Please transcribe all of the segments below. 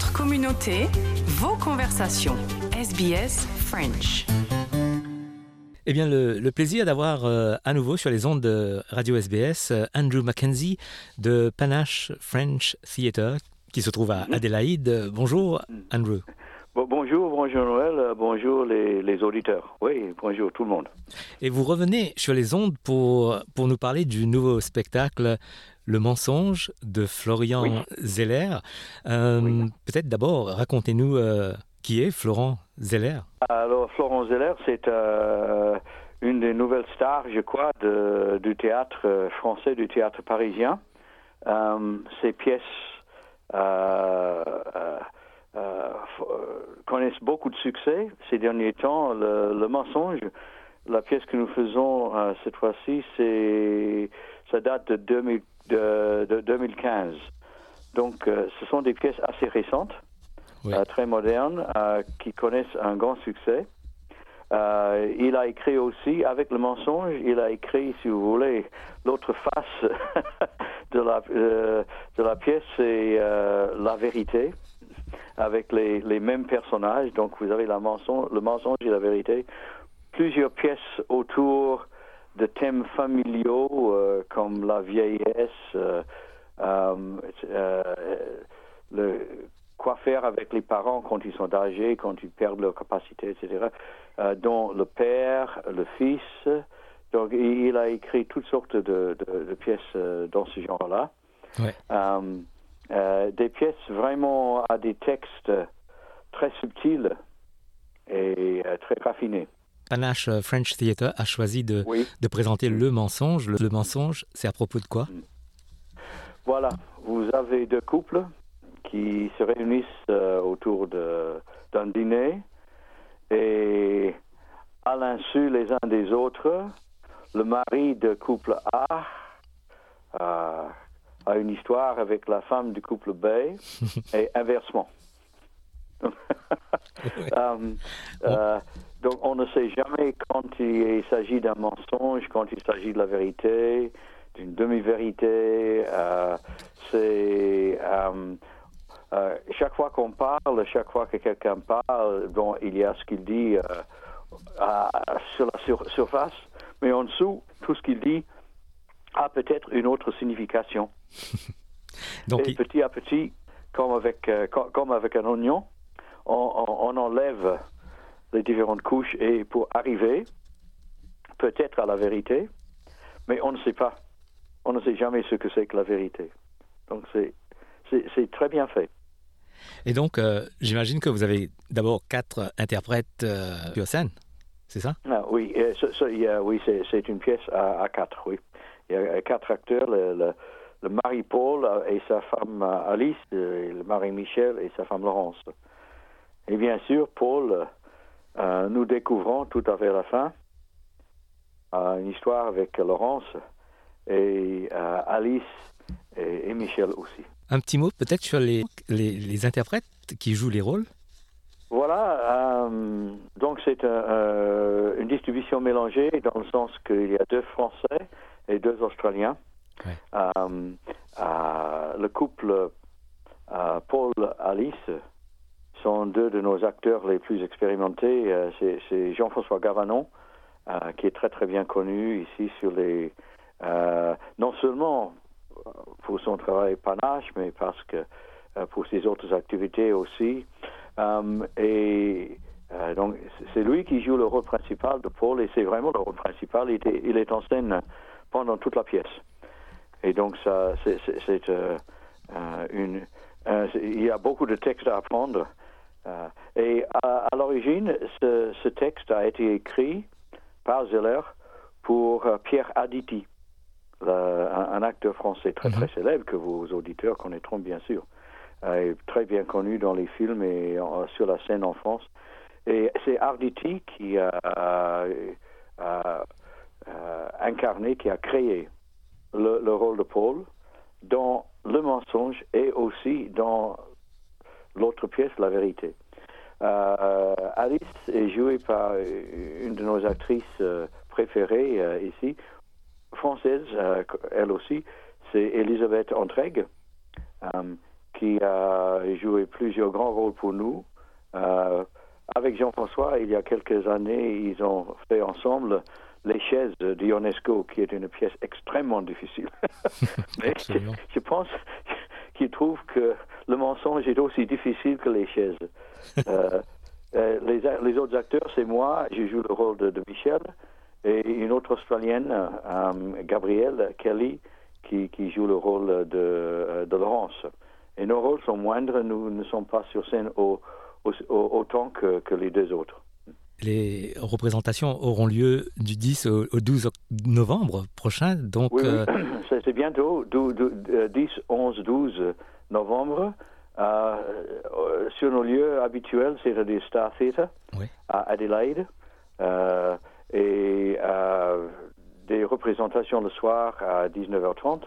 Votre communauté, vos conversations. SBS French. Eh bien, le, le plaisir d'avoir euh, à nouveau sur les ondes de Radio SBS euh, Andrew Mackenzie de Panache French Theatre qui se trouve à Adélaïde. Euh, Bonjour, Andrew. Bon- bonjour, bonjour Noël, bonjour les, les auditeurs. Oui, bonjour tout le monde. Et vous revenez sur les ondes pour, pour nous parler du nouveau spectacle Le mensonge de Florian Oui. Zeller. Euh, Oui. Peut-être d'abord, racontez-nous euh, qui est Florent Zeller. Alors, Florent Zeller, c'est euh, une des nouvelles stars, je crois, de- du théâtre français, du théâtre parisien. Euh, ses pièces euh, euh, euh, euh, connaissent beaucoup de succès ces derniers temps. Le, le mensonge, la pièce que nous faisons euh, cette fois-ci, c'est ça date de, 2000 de- de 2015. Donc, euh, ce sont des pièces assez récentes. Oui. euh, très modernes, qui connaissent un grand succès. Il a écrit aussi, avec le mensonge, il a écrit, si vous voulez, l'autre face de, la, de la pièce, c'est la vérité, avec les, les mêmes personnages. Donc vous avez la mensonge, le mensonge et la vérité. Plusieurs pièces autour de thèmes familiaux euh, comme la vieillesse, euh, euh, le, quoi faire avec les parents quand ils sont âgés, quand ils perdent leur capacité, etc. Dont le père, le fils. Donc, il a écrit toutes sortes de, de- de pièces dans ce genre-là. Ouais. Euh, des pièces vraiment à des textes très subtils et euh, très raffinés. Panache euh, French Theatre a choisi de, Oui. de présenter Le mensonge. Le, le mensonge, c'est à propos de quoi? Voilà, vous avez deux couples qui se réunissent euh, autour d'un dîner et à l'insu les uns des autres, le mari de couple A euh, a une histoire avec la femme du couple B et inversement. Euh, donc on ne sait jamais quand il s'agit d'un mensonge, quand il s'agit de la vérité, d'une demi-vérité. euh, c'est euh, euh, chaque fois qu'on parle, chaque fois que quelqu'un parle, bon, il y a ce qu'il dit à- sur la sur- surface, mais en dessous, tout ce qu'il dit a peut-être une autre signification. Donc, Et il- petit à petit, comme avec, co- comme avec un oignon, on, on- on enlève les différentes couches et pour arriver peut-être à la vérité, mais on ne sait pas. On ne sait jamais ce que c'est que la vérité. Donc c'est, très bien fait. Et donc, euh, j'imagine que vous avez d'abord quatre interprètes euh, sur scène, c'est ça? Ah, oui, euh, oui c'est, une pièce à, à quatre, oui. Il y a euh, quatre acteurs, le, le, le mari Paul et sa femme Alice, le mari Michel et sa femme Laurence. Et bien sûr, Paul, euh, nous découvrons tout à fait à la fin euh, une histoire avec Laurence et euh, Alice et, et Michel aussi. Un petit mot peut-être sur les, les, les interprètes qui jouent les rôles? Voilà, donc c'est un, une distribution mélangée dans le sens qu'il y a deux Français et deux Australiens. Ouais. Le couple Paul-Alice sont deux de nos acteurs les plus expérimentés. Euh, c'est, Jean-François Gavanon, euh, qui est très très bien connu ici sur les... euh, non seulement pour son travail panache, mais parce que pour ses autres activités aussi. Et donc, c'est- lui qui joue le rôle principal de Paul, et c'est vraiment le rôle principal. Il, était- il est en scène pendant toute la pièce. Et donc, ça, c'est, une. il y a beaucoup de textes à apprendre. Euh, et à, à l'origine, ce, ce texte a été écrit par Zeller pour euh, Pierre Aditi, le- un, un acteur français très très célèbre que vos auditeurs connaîtront bien sûr, Euh, très bien connu dans les films et euh, sur la scène en France. Et c'est Arditi qui a, a, incarné, qui a créé le, le rôle de Paul dans Le mensonge et aussi dans l'autre pièce, La vérité. Euh, Alice est jouée par une de nos actrices euh, préférées euh, ici, française, euh, elle aussi, c'est Elisabeth Antreg, euh, qui a joué plusieurs grands rôles pour nous. Euh, avec Jean-François, il y a quelques années, ils ont fait ensemble Les chaises d'Ionesco, qui est une pièce extrêmement difficile. Mais je, je pense qu'il trouve que le mensonge est aussi difficile que les chaises. Euh, euh, les, les, autres acteurs, c'est moi, je joue le rôle de, de Michel, et une autre Australienne, euh, Gabrielle Kelly, qui, qui, joue le rôle de, de, Laurence. Et nos rôles sont moindres, nous ne sommes pas sur scène au, au, autant que, que, les deux autres. Les représentations auront lieu du 10 au, au 12 novembre prochain, donc... Oui, oui. c'est bientôt, 10, 11, 12 novembre. Euh, sur nos lieux habituels, c'est-à-dire Star Theatre oui. à Adelaide, euh, et euh, des représentations le soir à 19h30,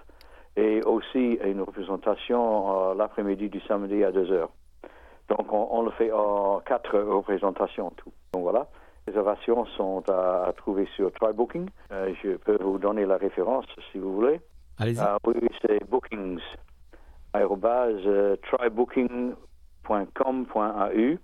et aussi une représentation l'après-midi du samedi à 2h. Donc on, on, le fait en quatre représentations tout. Donc voilà. Les réservations sont à, à, trouver sur TryBooking. Euh, je peux vous donner la référence si vous voulez. Allez-y. Euh, oui, c'est bookings euh, trybooking.com.au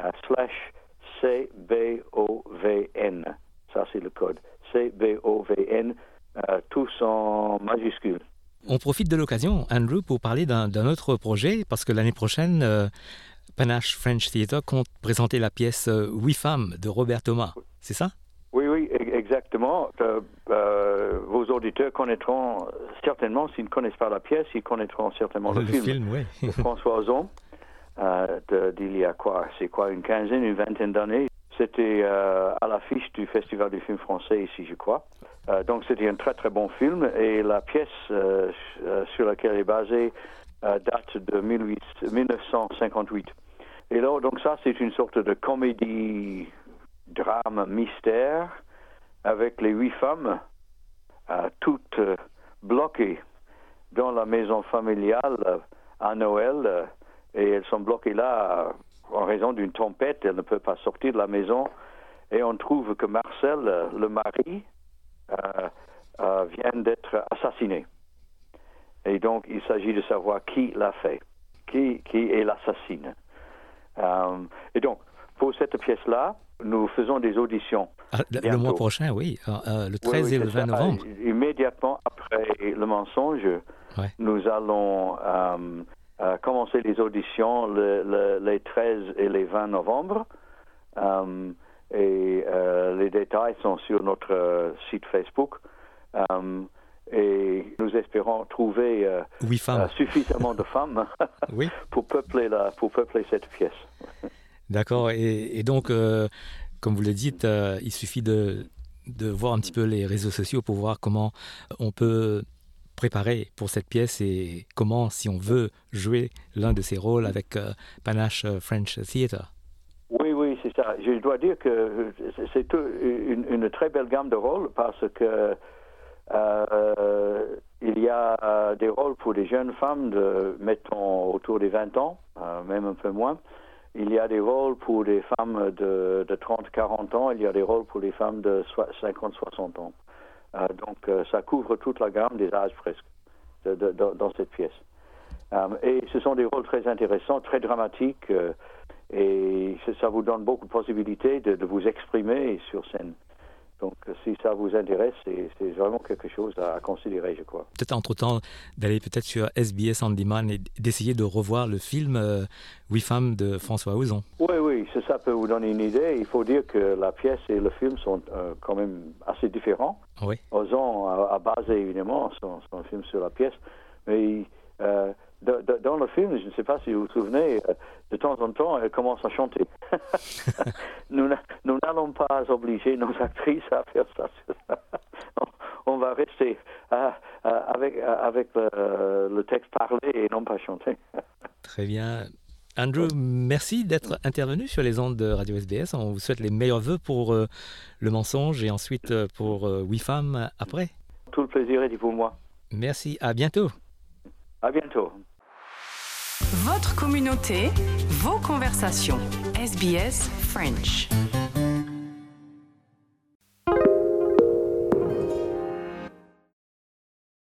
euh, slash CBOVN. Ça, c'est le code. CBOVN, euh, tous en majuscules. On profite de l'occasion, Andrew, pour parler d'un autre projet, parce que l'année prochaine, Panache French Theatre compte présenter la pièce Oui Femmes de Robert Thomas. C'est ça? Exactement. Euh, euh, vos auditeurs connaîtront certainement, s'ils ne connaissent pas la pièce, ils connaîtront certainement le, le film, film oui. de François Ozon, euh, d'il y a quoi C'est quoi, une quinzaine, une vingtaine d'années C'était à l'affiche du Festival du film français ici, je crois. Donc c'était un très très bon film et la pièce sur laquelle elle est basée date de 18, 1958. Et là, donc ça, c'est une sorte de comédie, drame, mystère, avec les huit femmes, euh, toutes euh, bloquées dans la maison familiale euh, à Noël, et elles sont bloquées là en raison d'une tempête, elles ne peuvent pas sortir de la maison, et on trouve que Marcel, le mari, vient d'être assassiné. Et donc, il s'agit de savoir qui l'a fait, qui, est l'assassine. Euh, et donc, pour cette pièce-là, nous faisons des auditions. Ah, le mois prochain, oui, euh, le 13 oui, oui, et le 20 ça. novembre. Immédiatement après le mensonge, ouais. nous allons euh, euh, commencer les auditions le, le, les 13 et les 20 novembre. Et les détails sont sur notre site Facebook. et nous espérons trouver oui, suffisamment de femmes pour, peupler la, pour peupler cette pièce. D'accord. Et, et, donc, euh, comme vous le dites, euh, il suffit de, de, voir un petit peu les réseaux sociaux pour voir comment on peut préparer pour cette pièce et comment, si on veut jouer l'un de ces rôles avec euh, Panache French Theatre. Oui, oui, c'est ça. Je dois dire que c'est une, très belle gamme de rôles parce que euh, il y a des rôles pour des jeunes femmes de, mettons, autour des 20 ans, même un peu moins. Il y a des rôles pour des femmes de, de 30-40 ans, il y a des rôles pour les femmes de 50-60 ans. Euh, donc euh, ça couvre toute la gamme des âges presque dans cette pièce. Euh, et ce sont des rôles très intéressants, très dramatiques, et ça vous donne beaucoup de possibilités de vous exprimer sur scène. Donc, si ça vous intéresse, c'est vraiment quelque chose à, à considérer, je crois. Peut-être entre-temps d'aller peut-être sur SBS On Demand et d'essayer de revoir le film euh, Oui Femmes de François Ozon. Oui, oui, ça, ça, peut vous donner une idée. Il faut dire que la pièce et le film sont euh, quand même assez différents. Oui. Ozon a, a basé évidemment son, son, film sur la pièce, mais euh, dans le film, je ne sais pas si vous vous souvenez, de temps en temps, elle commence à chanter. nous n'allons pas obliger nos actrices à faire ça. On va rester euh, avec, avec le, le, texte parlé et non pas chanté. Très bien. Andrew, merci d'être intervenu sur les ondes de Radio SBS. On vous souhaite les meilleurs voeux pour euh, le mensonge et ensuite pour euh, Oui Femmes après. Tout le plaisir est pour moi. Merci. À bientôt. À bientôt. Votre communauté, vos conversations. SBS French.